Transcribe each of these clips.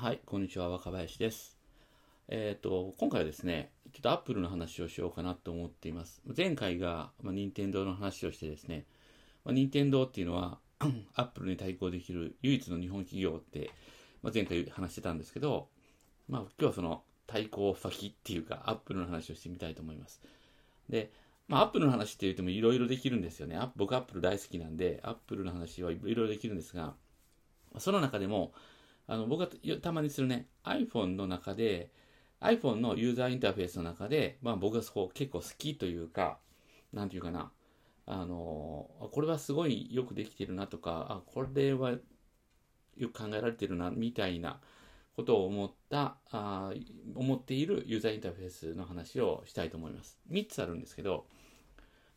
はい、こんにちは、若林です。えっ、ー、と、今回はですね、ちょっとアップルの話をしようかなと思っています。前回が、まあ、任天堂の話をしてですね、まあ、任天堂っていうのは、アップルに対抗できる唯一の日本企業って、まあ、前回話してたんですけど、まあ、今日はその対抗先っていうか、アップルの話をしてみたいと思います。で、まあ、アップルの話って言ってもいろいろできるんですよね。僕アップル大好きなんで、アップルの話はいろいろできるんですが、その中でも、あの僕がたまにするね、iPhone の中で、iPhone のユーザーインターフェースの中で、まあ僕がそう結構好きというか、なんていうかな、あの、これはすごいよくできてるなとか、あ、これはよく考えられてるな、みたいなことを思った、あ思っているユーザーインターフェースの話をしたいと思います。3つあるんですけど、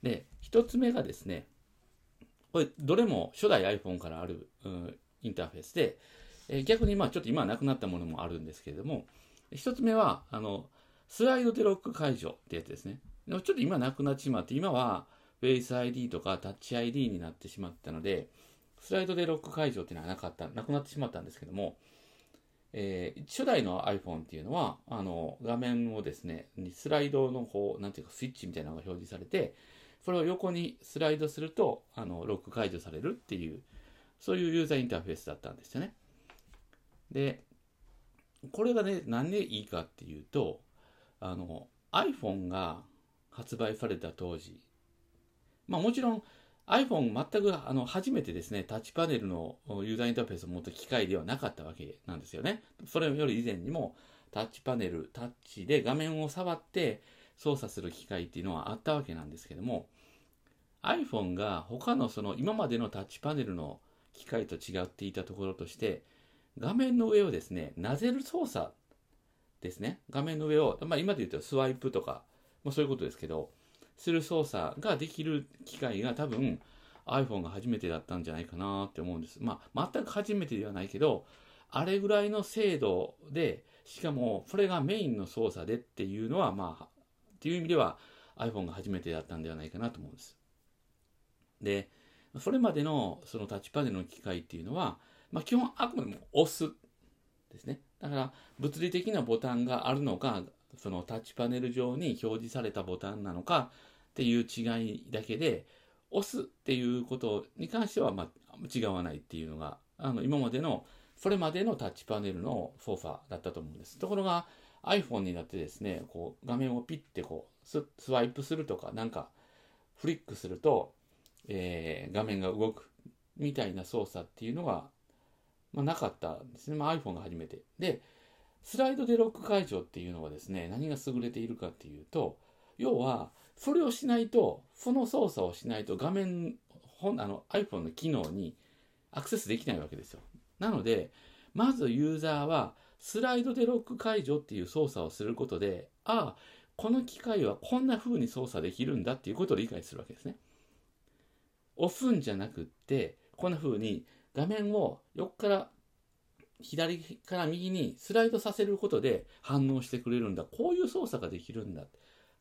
で、1つ目がですね、これ、どれも初代 iPhone からある、うん、インターフェースで、え逆にまあちょっと今はなくなったものもあるんですけれども、一つ目は、あの、スライドでロック解除ってやつですね。でもちょっと今なくなってしまって、今は Face ID とか Touch ID になってしまったので、スライドでロック解除っていうのはなかった、なくなってしまったんですけども、えー、初代の iPhone っていうのは、あの、画面をですね、スライドのこう、なんていうかスイッチみたいなのが表示されて、それを横にスライドすると、あの、ロック解除されるっていう、そういうユーザーインターフェースだったんですよね。で、これがね、何でいいかっていうと、あの、iPhone が発売された当時、まあもちろん iPhone 全くあの初めてですね、タッチパネルのユーザーインターフェースを持った機械ではなかったわけなんですよね。それより以前にもタッチパネル、タッチで画面を触って操作する機械っていうのはあったわけなんですけども、iPhone が他のその今までのタッチパネルの機械と違っていたところとして、画面の上をですね、なぜる操作ですね。画面の上を、まあ、今で言うとスワイプとか、まあ、そういうことですけど、する操作ができる機械が多分 iPhone が初めてだったんじゃないかなって思うんです。まあ、全く初めてではないけど、あれぐらいの精度で、しかもそれがメインの操作でっていうのは、まあ、っていう意味では iPhone が初めてだったんではないかなと思うんです。で、それまでのそのタッチパネルの機械っていうのは、まあ、基本あくまでも押すですね。だから物理的なボタンがあるのか、そのタッチパネル上に表示されたボタンなのかっていう違いだけで、押すっていうことに関してはまあ違わないっていうのが、あの今までの、それまでのタッチパネルの操作だったと思うんです。ところが iPhone になってですね、こう画面をピッてこうススワイプするとか、なんかフリックすると、えー、画面が動くみたいな操作っていうのがまあ、なかったんですね。まあ、iPhone が初めて。で、スライドでロック解除っていうのはですね、何が優れているかっていうと、要は、それをしないと、その操作をしないと画面、あの iPhone の機能にアクセスできないわけですよ。なので、まずユーザーは、スライドでロック解除っていう操作をすることで、ああ、この機械はこんな風に操作できるんだっていうことを理解するわけですね。押すんじゃなくって、こんな風に画面を横から左から右にスライドさせることで反応してくれるんだ。こういう操作ができるんだ。っ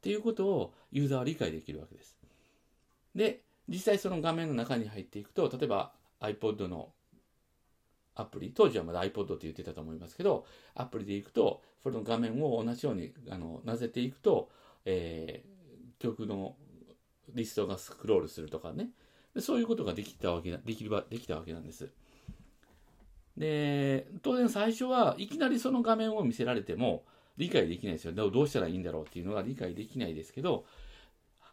ていうことをユーザーは理解できるわけです。で、実際その画面の中に入っていくと、例えば iPod のアプリ、当時はまだ iPod って言ってたと思いますけど、アプリでいくと、それの画面を同じようにあのなぜていくと、えー、曲のリストがスクロールするとかね、でそういうことができたわけできるできたわけなんです。で、当然最初はいきなりその画面を見せられても理解できないですよ。どうしたらいいんだろうっていうのが理解できないですけど、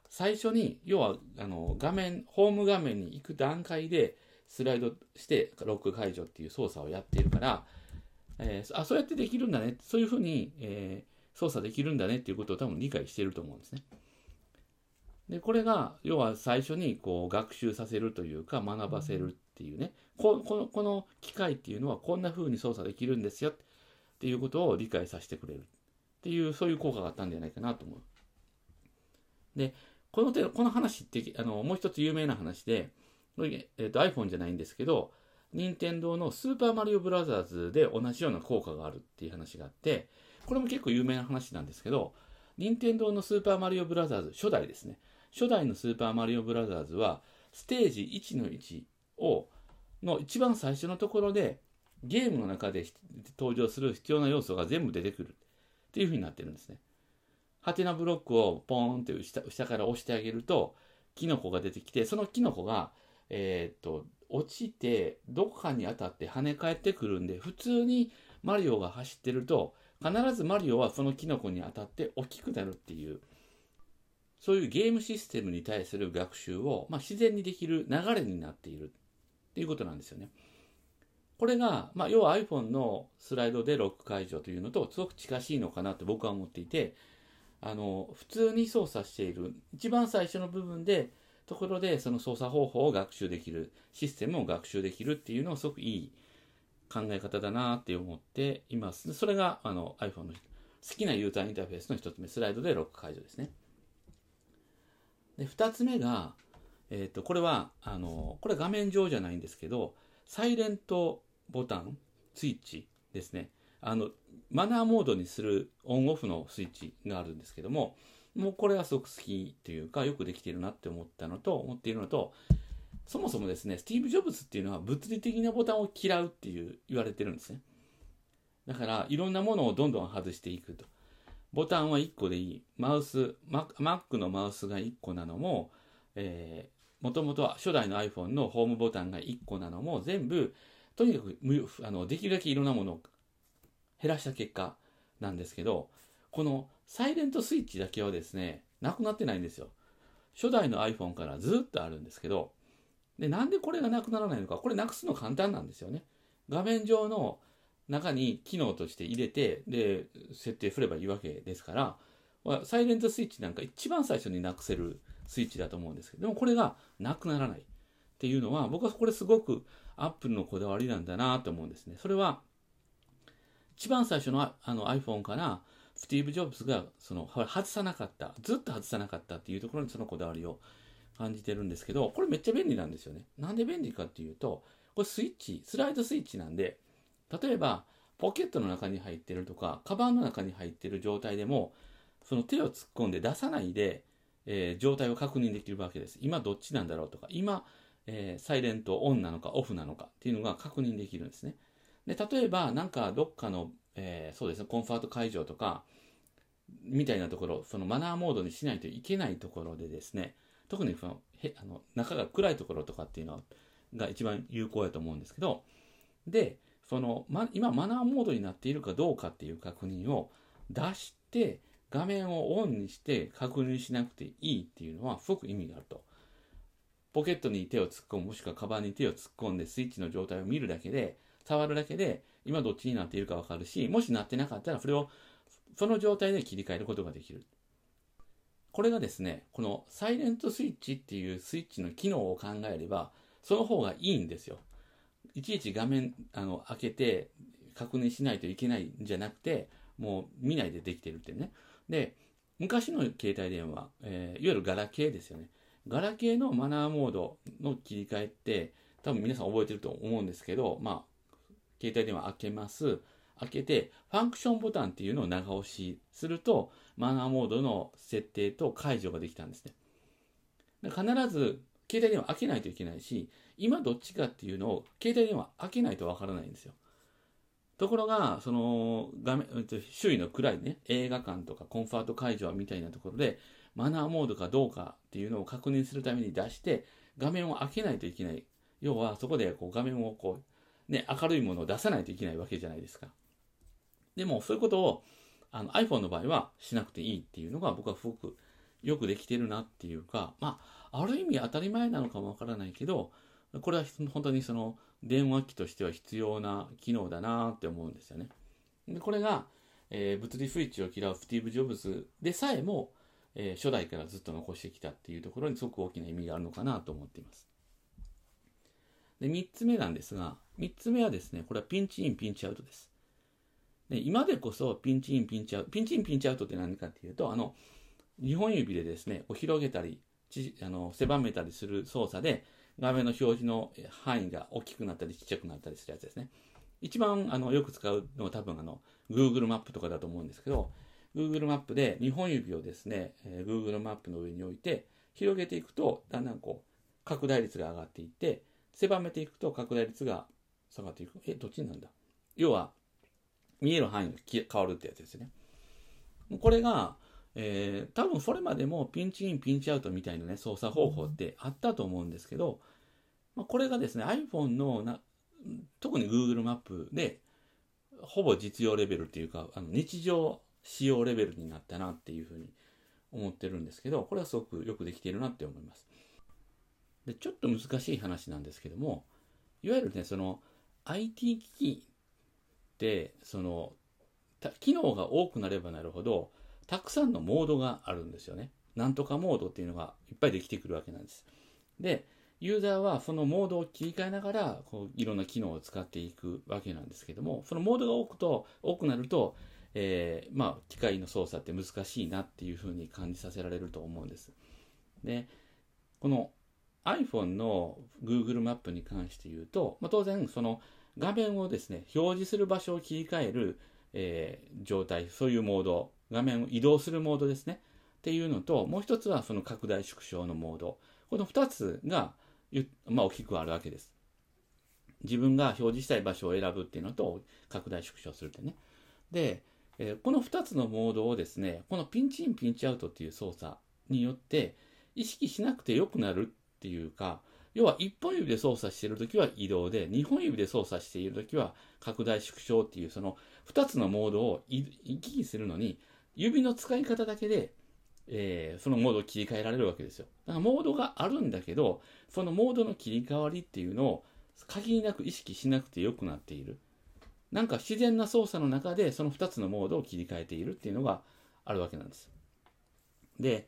最初に、要はあの画面、ホーム画面に行く段階でスライドしてロック解除っていう操作をやっているから、えー、あ、そうやってできるんだね。そういうふうに、えー、操作できるんだねっていうことを多分理解していると思うんですね。で、これが、要は最初にこう学習させるというか学ばせるっていうね、ここのこの機械っていうのはこんな風に操作できるんですよっていうことを理解させてくれるっていう、そういう効果があったんじゃないかなと思う。で、この手この話って、あの、もう一つ有名な話で、えーと、iPhone じゃないんですけど、任天堂のスーパーマリオブラザーズで同じような効果があるっていう話があって、これも結構有名な話なんですけど、任天堂のスーパーマリオブラザーズ、初代ですね。初代のスーパーマリオブラザーズは、ステージ1の1を、の一番最初のところで、ゲームの中で登場する必要な要素が全部出てくるっていう風になってるんですね。ハテナブロックをポーンって下下から押してあげると、キノコが出てきて、そのキノコが、えー、っと、落ちて、どこかに当たって跳ね返ってくるんで、普通にマリオが走ってると、必ずマリオはそのキノコに当たって大きくなるっていう、そういうゲームシステムに対する学習を、まあ、自然にできる流れになっているっていうことなんですよね。これが、まあ、要は iPhone のスライドでロック解除というのとすごく近しいのかなと僕は思っていて、あの、普通に操作している、一番最初の部分で、ところでその操作方法を学習できる、システムを学習できるっていうのはすごくいい考え方だなって思っています。それがあの iPhone の好きなユーザーインターフェースの一つ目、スライドでロック解除ですね。で、二つ目が、えっ、ー、と、これは、あの、これ画面上じゃないんですけど、サイレントボタン、スイッチですね。あの、マナーモードにするオンオフのスイッチがあるんですけども、もうこれはすごく好きというか、よくできているなって思ったのと、思っているのと、そもそもですね、スティーブ・ジョブズっていうのは物理的なボタンを嫌うっていう言われてるんですね。だから、いろんなものをどんどん外していくと。ボタンは1個でいい。マウス、Mac のマウスが1個なのも、えー、もともとは初代の iPhone のホームボタンが1個なのも、全部、とにかくあのできるだけいろんなものを減らした結果なんですけど、このサイレントスイッチだけはですね、なくなってないんですよ。初代の iPhone からずっとあるんですけど、で、なんでこれがなくならないのか、これなくすの簡単なんですよね。画面上の中に機能として入れて、で、設定すればいいわけですから、サイレントスイッチなんか一番最初になくせるスイッチだと思うんですけど、でもこれがなくならないっていうのは、僕はこれすごく Apple のこだわりなんだなと思うんですね。それは、一番最初のあの iPhone からスティーブ・ジョブズがその外さなかった、ずっと外さなかったっていうところにそのこだわりを感じてるんですけど、これめっちゃ便利なんですよね。なんで便利かっていうと、これスイッチ、スライドスイッチなんで、例えばポケットの中に入ってるとか、カバンの中に入ってる状態でも、その手を突っ込んで出さないで、えー、状態を確認できるわけです。今どっちなんだろうとか、今、えー、サイレントオンなのかオフなのかっていうのが確認できるんですね。で、例えば、なんかどっかの、えー、そうですね、コンファート会場とか、みたいなところ、そのマナーモードにしないといけないところでですね、特にそのへあの中が暗いところとかっていうのが一番有効やと思うんですけど、で、その、ま、今マナーモードになっているかどうかっていう確認を出して、画面をオンにして確認しなくていいっていうのはすごく意味があると。ポケットに手を突っ込む、もしくはカバンに手を突っ込んでスイッチの状態を見るだけで、触るだけで、今どっちになっているかわかるし、もしなってなかったら、それを、その状態で切り替えることができる。これがですね、このサイレントスイッチっていうスイッチの機能を考えれば、その方がいいんですよ。いちいち画面、あの、開けて確認しないといけないんじゃなくて、もう見ないでできてるってね。で、昔の携帯電話、えー、いわゆるガラケーですよね。ガラケーのマナーモードの切り替えって、多分皆さん覚えてると思うんですけど、まあ、携帯電話開けます。開けて、ファンクションボタンっていうのを長押しすると、マナーモードの設定と解除ができたんですね。必ず、携帯電話開けないといけないし、今どっちかっていうのを、携帯電話開けないとわからないんですよ。ところが、その、画面、周囲の暗いね、映画館とかコンファート会場みたいなところで、マナーモードかどうかっていうのを確認するために出して、画面を開けないといけない。要は、そこでこう画面をこう、ね、明るいものを出さないといけないわけじゃないですか。でも、そういうことをあの iPhone の場合はしなくていいっていうのが僕はすごくよくできてるなっていうか、まあ、ある意味当たり前なのかもわからないけど、これは本当にその電話機としては必要な機能だなって思うんですよね。で、これが、えー、物理スイッチを嫌うスティーブ・ジョブズでさえも、えー、初代からずっと残してきたっていうところにすごく大きな意味があるのかなと思っています。で、3つ目なんですが、3つ目はですね、これはピンチイン、ピンチアウトです。で今でこそピンチイン、ピンチアウト、ピンチイン、ピンチアウトって何かっていうと、あの、2本指でですね、こう広げたり、あの狭めたりする操作で、画面の表示の範囲が大きくなったりちっちゃくなったりするやつですね。一番あのよく使うのは多分あの Google マップとかだと思うんですけど、Google マップで2本指をですね、えー、Google マップの上に置いて、広げていくと、だんだんこう、拡大率が上がっていって、狭めていくと拡大率が下がっていく。え、どっちなんだ？要は、見える範囲が変わるってやつですね。これが、えー、多分それまでもピンチイン、ピンチアウトみたいなね、操作方法ってあったと思うんですけど、まあ、これがですね、iPhone のな、特に Google マップで、ほぼ実用レベルっていうか、あの日常使用レベルになったなっていうふうに思ってるんですけど、これはすごくよくできているなって思います。で、ちょっと難しい話なんですけども、いわゆるね、その IT 機器って、その、機能が多くなればなるほど、たくさんのモードがあるんですよね。なんとかモードっていうのがいっぱいできてくるわけなんです。で、ユーザーはそのモードを切り替えながら、こういろんな機能を使っていくわけなんですけども、そのモードが多くと、多くなると、えー、まあ、機械の操作って難しいなっていうふうに感じさせられると思うんです。で、この iPhone の Google マップに関して言うと、まあ、当然その画面をですね、表示する場所を切り替える、えー、状態、そういうモード、画面を移動するモードですね。っていうのと、もう一つはその拡大縮小のモード。この二つが、まあ、大きくあるわけです。自分が表示したい場所を選ぶっていうのと、拡大縮小するってね。で、えー、この2つのモードをですね、このピンチイン、ピンチアウトっていう操作によって、意識しなくてよくなるっていうか、要は1本指で操作しているときは移動で、2本指で操作しているときは拡大縮小っていう、その2つのモードを行き来するのに、指の使い方だけで、えー、そのモードを切り替えられるわけですよ。だからモードがあるんだけど、そのモードの切り替わりっていうのを限りなく意識しなくてよくなっている。なんか自然な操作の中でその2つのモードを切り替えているっていうのがあるわけなんです。で、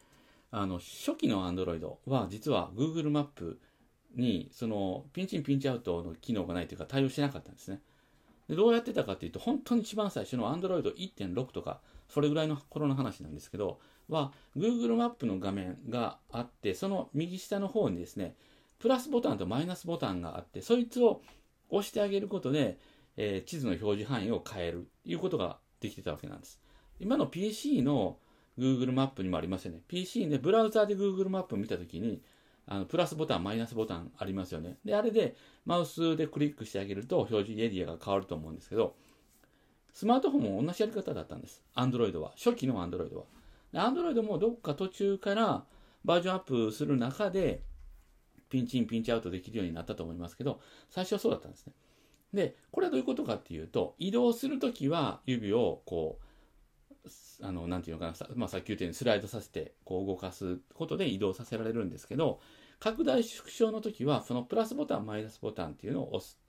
あの、初期の Android は実は Google マップにそのピンチインピンチアウトの機能がないというか対応しなかったんですね。でどうやってたかっていうと、本当に一番最初の Android 1.6とか、それぐらいの頃の話なんですけど、は Google マップの画面があって、その右下の方にですね、プラスボタンとマイナスボタンがあって、そいつを押してあげることで、えー、地図の表示範囲を変えるということができてたわけなんです。今の PC の Google マップにもありますよね。PC でブラウザーで Google マップを見たときに、あのプラスボタン、マイナスボタンありますよね。で、あれでマウスでクリックしてあげると表示エリアが変わると思うんですけど、スマートフォンも同じやり方だったんです。Android は。初期の Android は。Android もどっか途中からバージョンアップする中で、ピンチイン、ピンチアウトできるようになったと思いますけど、最初はそうだったんですね。で、これはどういうことかっていうと、移動するときは指をこう、あの、なんていうのかな、さ,、まあ、さっき言ったようにスライドさせて、こう動かすことで移動させられるんですけど、拡大縮小の時は、そのプラスボタン、マイナスボタンっていうのを押す。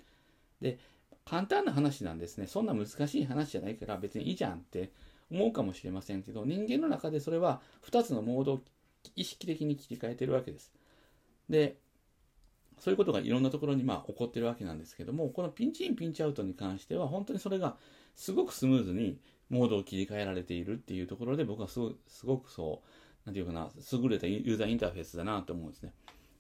で、簡単な話なんですね。そんな難しい話じゃないから別にいいじゃんって思うかもしれませんけど、人間の中でそれは2つのモードを意識的に切り替えてるわけです。で、そういうことがいろんなところにまあ起こってるわけなんですけども、このピンチイン、ピンチアウトに関しては、本当にそれがすごくスムーズにモードを切り替えられているっていうところで、僕はすごすごくそう、なんていうかな、優れたユーザーインターフェースだなと思うんですね。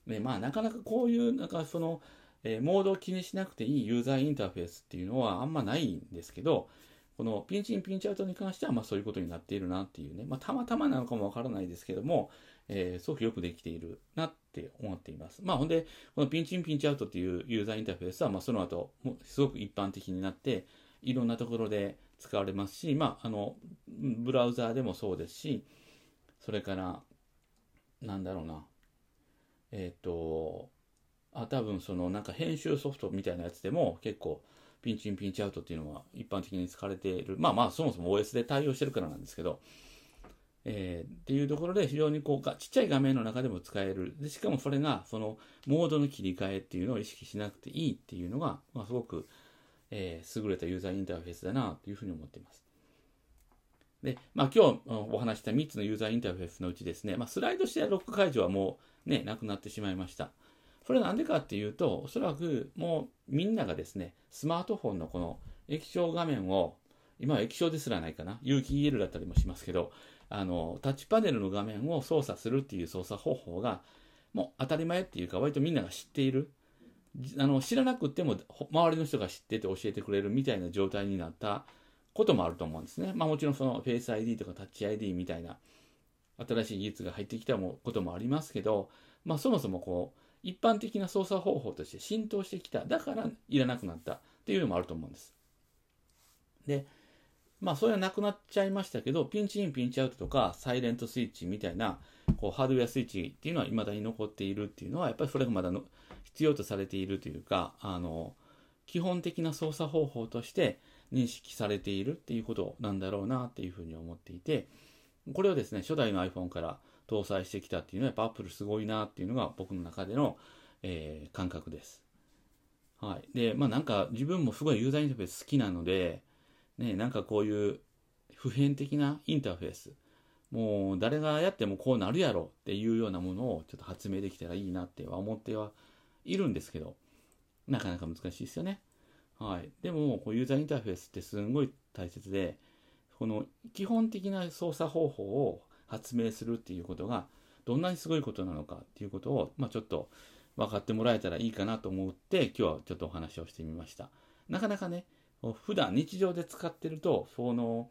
で、まあ、なかなかこういう、なんかその、えー、モードを気にしなくていいユーザーインターフェースっていうのはあんまないんですけど、このピンチイン、ピンチアウトに関しては、まあそういうことになっているなっていうね、まあたまたまなのかもわからないですけども、えー、すごくよくできているなって思っています。まあほんで、このピンチインピンチアウトっていうユーザーインターフェースは、まあその後、すごく一般的になって、いろんなところで使われますし、まああの、ブラウザーでもそうですし、それから、なんだろうな、えっ、と、あ、多分そのなんか編集ソフトみたいなやつでも結構ピンチインピンチアウトっていうのは一般的に使われている。まあまあそもそも OS で対応してるからなんですけど、えー、っていうところで非常にこうちっちゃい画面の中でも使えるでしかもそれがそのモードの切り替えっていうのを意識しなくていいっていうのが、まあ、すごく、えー、優れたユーザーインターフェースだなというふうに思っていますで、まあ、今日お話した3つのユーザーインターフェースのうちですね、まあ、スライドしてロック解除はもうねなくなってしまいましたそれなんでかっていうとおそらくもうみんながですねスマートフォンのこの液晶画面を今は液晶ですらないかな有機 EL だったりもしますけどあの、タッチパネルの画面を操作するっていう操作方法が、もう当たり前っていうか、割とみんなが知っている。あの、知らなくても、周りの人が知ってて教えてくれるみたいな状態になったこともあると思うんですね。まあもちろんその Face ID とかタッチ ID みたいな新しい技術が入ってきたこともありますけど、まあそもそもこう、一般的な操作方法として浸透してきた。だからいらなくなったっていうのもあると思うんです。で、まあそれはなくなっちゃいましたけど、ピンチイン、ピンチアウトとか、サイレントスイッチみたいな、こうハードウェアスイッチっていうのは未だに残っているっていうのは、やっぱりそれがまだの必要とされているというか、あの、基本的な操作方法として認識されているっていうことなんだろうなっていうふうに思っていて、これをですね、初代の iPhone から搭載してきたっていうのは、やっぱ Apple すごいなっていうのが僕の中での、えー、感覚です。はい。で、まあなんか自分もすごいユーザーインターフェース好きなので、ね、なんかこういう普遍的なインターフェース、もう誰がやってもこうなるやろっていうようなものをちょっと発明できたらいいなっては思ってはいるんですけど、なかなか難しいですよね。はい。でも、こうユーザーインターフェースってすんごい大切で、この基本的な操作方法を発明するっていうことがどんなにすごいことなのかっていうことを、まあ、ちょっと分かってもらえたらいいかなと思って今日はちょっとお話をしてみました。なかなかね、普段日常で使ってると、その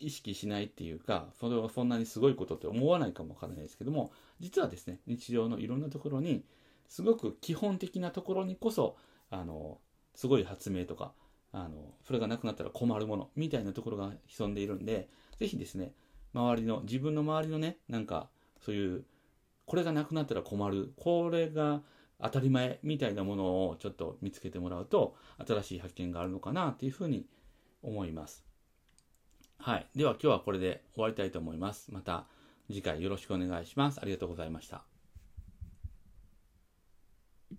意識しないっていうか、それはそんなにすごいことって思わないかもわからないですけども、実はですね、日常のいろんなところに、すごく基本的なところにこそ、あの、すごい発明とか、あの、それがなくなったら困るものみたいなところが潜んでいるんで、ぜひですね、周りの、自分の周りのね、なんか、そういう、これがなくなったら困る、これが当たり前みたいなものをちょっと見つけてもらうと、新しい発見があるのかなっていうふうに思います。はい。では今日はこれで終わりたいと思います。また次回よろしくお願いします。ありがとうございました。